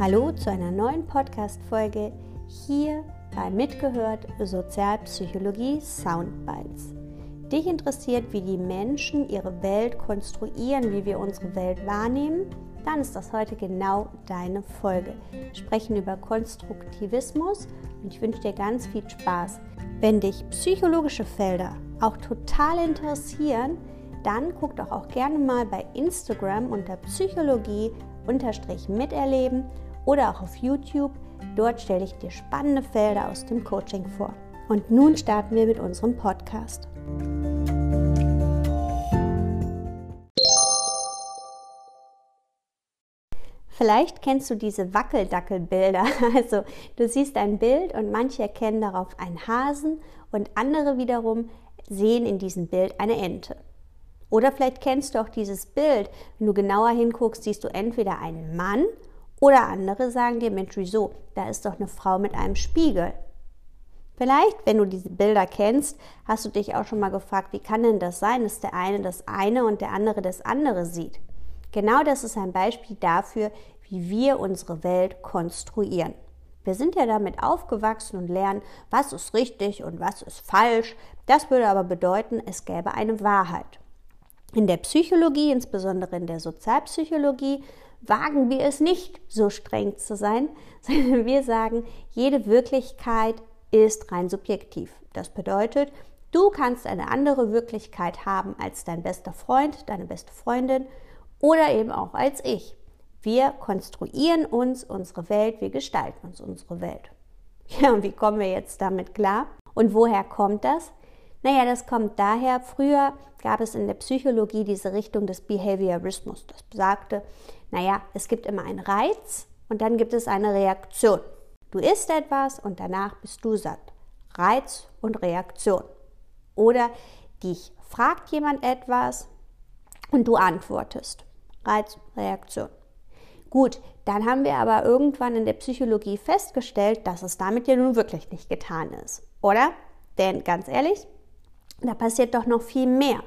Hallo zu einer neuen Podcast-Folge hier bei Mitgehört Sozialpsychologie Soundbites. Dich interessiert, wie die Menschen ihre Welt konstruieren, wie wir unsere Welt wahrnehmen? Dann ist das heute genau deine Folge. Wir sprechen über Konstruktivismus und ich wünsche dir ganz viel Spaß. Wenn dich psychologische Felder auch total interessieren, dann guck doch auch gerne mal bei Instagram unter Psychologie miterleben oder auch auf YouTube. Dort stelle ich dir spannende Felder aus dem Coaching vor. Und nun starten wir mit unserem Podcast. Vielleicht kennst du diese Wackeldackelbilder. Also du siehst ein Bild und manche erkennen darauf einen Hasen und andere wiederum sehen in diesem Bild eine Ente. Oder vielleicht kennst du auch dieses Bild. Wenn du genauer hinguckst, siehst du entweder einen Mann oder andere sagen dir, Mensch, wieso? Da ist doch eine Frau mit einem Spiegel. Vielleicht, wenn du diese Bilder kennst, hast du dich auch schon mal gefragt, wie kann denn das sein, dass der eine das eine und der andere das andere sieht? Genau das ist ein Beispiel dafür, wie wir unsere Welt konstruieren. Wir sind ja damit aufgewachsen und lernen, was ist richtig und was ist falsch. Das würde aber bedeuten, es gäbe eine Wahrheit. In der Psychologie, insbesondere in der Sozialpsychologie, wagen wir es nicht, so streng zu sein, sondern wir sagen, jede Wirklichkeit ist rein subjektiv. Das bedeutet, du kannst eine andere Wirklichkeit haben als dein bester Freund, deine beste Freundin oder eben auch als ich. Wir konstruieren uns unsere Welt, wir gestalten uns unsere Welt. Ja, und wie kommen wir jetzt damit klar? Und woher kommt das? Naja, das kommt daher, früher gab es in der Psychologie diese Richtung des Behaviorismus. Das besagte, naja, es gibt immer einen Reiz und dann gibt es eine Reaktion. Du isst etwas und danach bist du satt. Reiz und Reaktion. Oder dich fragt jemand etwas und du antwortest. Reiz, Reaktion. Gut, dann haben wir aber irgendwann in der Psychologie festgestellt, dass es damit ja nun wirklich nicht getan ist. Oder? Denn ganz ehrlich, da passiert doch noch viel mehr.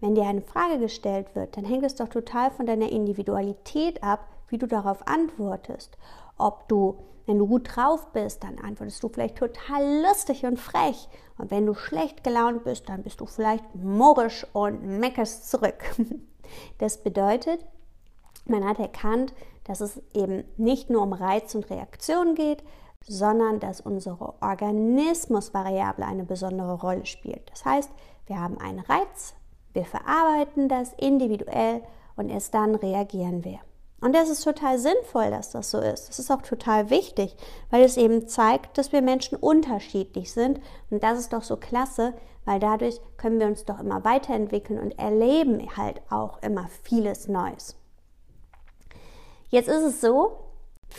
Wenn dir eine Frage gestellt wird, dann hängt es doch total von deiner Individualität ab, wie du darauf antwortest. Ob du, wenn du gut drauf bist, dann antwortest du vielleicht total lustig und frech. Und wenn du schlecht gelaunt bist, dann bist du vielleicht murrisch und meckerst zurück. Das bedeutet, man hat erkannt, dass es eben nicht nur um Reiz und Reaktion geht, sondern dass unsere Organismusvariable eine besondere Rolle spielt. Das heißt, wir haben einen Reiz, wir verarbeiten das individuell und erst dann reagieren wir. Und das ist total sinnvoll, dass das so ist. Das ist auch total wichtig, weil es eben zeigt, dass wir Menschen unterschiedlich sind. Und das ist doch so klasse, weil dadurch können wir uns doch immer weiterentwickeln und erleben halt auch immer vieles Neues. Jetzt ist es so,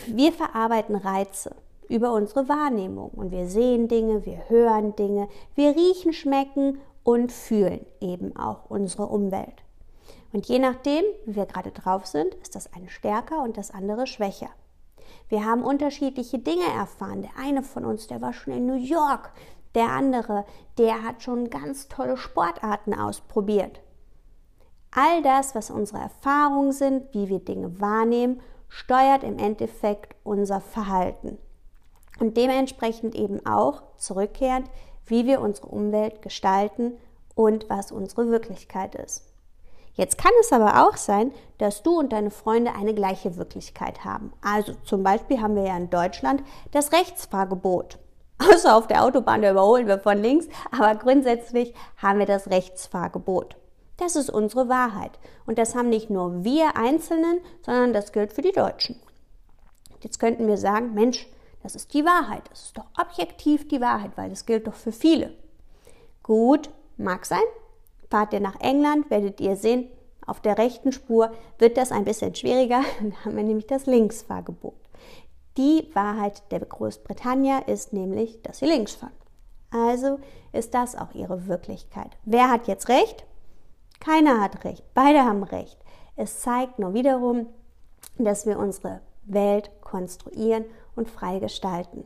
wir verarbeiten Reize über unsere Wahrnehmung. Und wir sehen Dinge, wir hören Dinge, wir riechen, schmecken und fühlen eben auch unsere Umwelt. Und je nachdem, wie wir gerade drauf sind, ist das eine stärker und das andere schwächer. Wir haben unterschiedliche Dinge erfahren. Der eine von uns, der war schon in New York. Der andere, der hat schon ganz tolle Sportarten ausprobiert. All das, was unsere Erfahrungen sind, wie wir Dinge wahrnehmen, steuert im Endeffekt unser Verhalten und dementsprechend eben auch zurückkehrend, wie wir unsere Umwelt gestalten und was unsere Wirklichkeit ist. Jetzt kann es aber auch sein, dass du und deine Freunde eine gleiche Wirklichkeit haben. Also zum Beispiel haben wir ja in Deutschland das Rechtsfahrgebot. Außer auf der Autobahn, da überholen wir von links, aber grundsätzlich haben wir das Rechtsfahrgebot. Das ist unsere Wahrheit. Und das haben nicht nur wir Einzelnen, sondern das gilt für die Deutschen. Jetzt könnten wir sagen, Mensch, das ist die Wahrheit. Das ist doch objektiv die Wahrheit, weil das gilt doch für viele. Gut, mag sein. Fahrt ihr nach England, werdet ihr sehen, auf der rechten Spur wird das ein bisschen schwieriger. Dann haben wir nämlich das Linksfahrgebot. Die Wahrheit der Großbritannier ist nämlich, dass sie links fahren. Also ist das auch ihre Wirklichkeit. Wer hat jetzt recht? Keiner hat recht. Beide haben recht. Es zeigt nur wiederum, dass wir unsere Welt konstruieren und frei gestalten.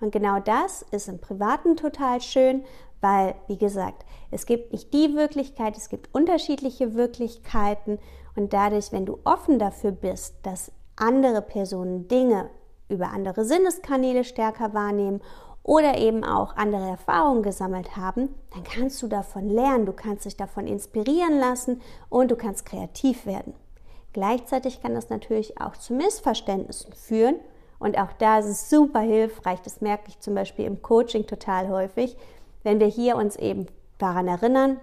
Und genau das ist im Privaten total schön, weil, wie gesagt, es gibt nicht die Wirklichkeit, es gibt unterschiedliche Wirklichkeiten und dadurch, wenn du offen dafür bist, dass andere Personen Dinge über andere Sinneskanäle stärker wahrnehmen oder eben auch andere Erfahrungen gesammelt haben, dann kannst du davon lernen, du kannst dich davon inspirieren lassen und du kannst kreativ werden. Gleichzeitig kann das natürlich auch zu Missverständnissen führen und auch da ist es super hilfreich, das merke ich zum Beispiel im Coaching total häufig, wenn wir hier uns eben daran erinnern,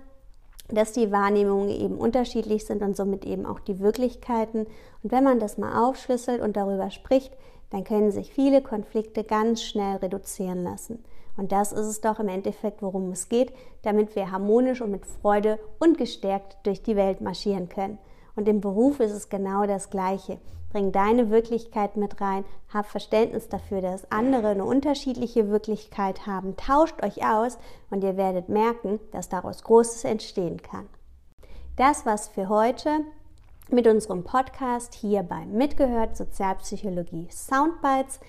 dass die Wahrnehmungen eben unterschiedlich sind und somit eben auch die Wirklichkeiten. Und wenn man das mal aufschlüsselt und darüber spricht, dann können sich viele Konflikte ganz schnell reduzieren lassen. Und das ist es doch im Endeffekt, worum es geht, damit wir harmonisch und mit Freude und gestärkt durch die Welt marschieren können. Und im Beruf ist es genau das Gleiche. Bring deine Wirklichkeit mit rein, hab Verständnis dafür, dass andere eine unterschiedliche Wirklichkeit haben. Tauscht euch aus und ihr werdet merken, dass daraus Großes entstehen kann. Das war's für heute mit unserem Podcast hier bei Mitgehört Sozialpsychologie Soundbites.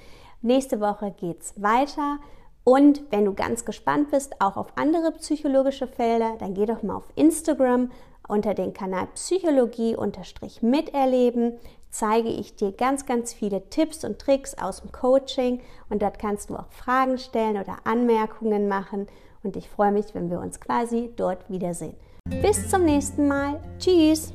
Nächste Woche geht's weiter. Und wenn du ganz gespannt bist, auch auf andere psychologische Felder, dann geh doch mal auf Instagram unter den Kanal Psychologie-miterleben zeige ich dir ganz, ganz viele Tipps und Tricks aus dem Coaching und dort kannst du auch Fragen stellen oder Anmerkungen machen und ich freue mich, wenn wir uns quasi dort wiedersehen. Bis zum nächsten Mal. Tschüss!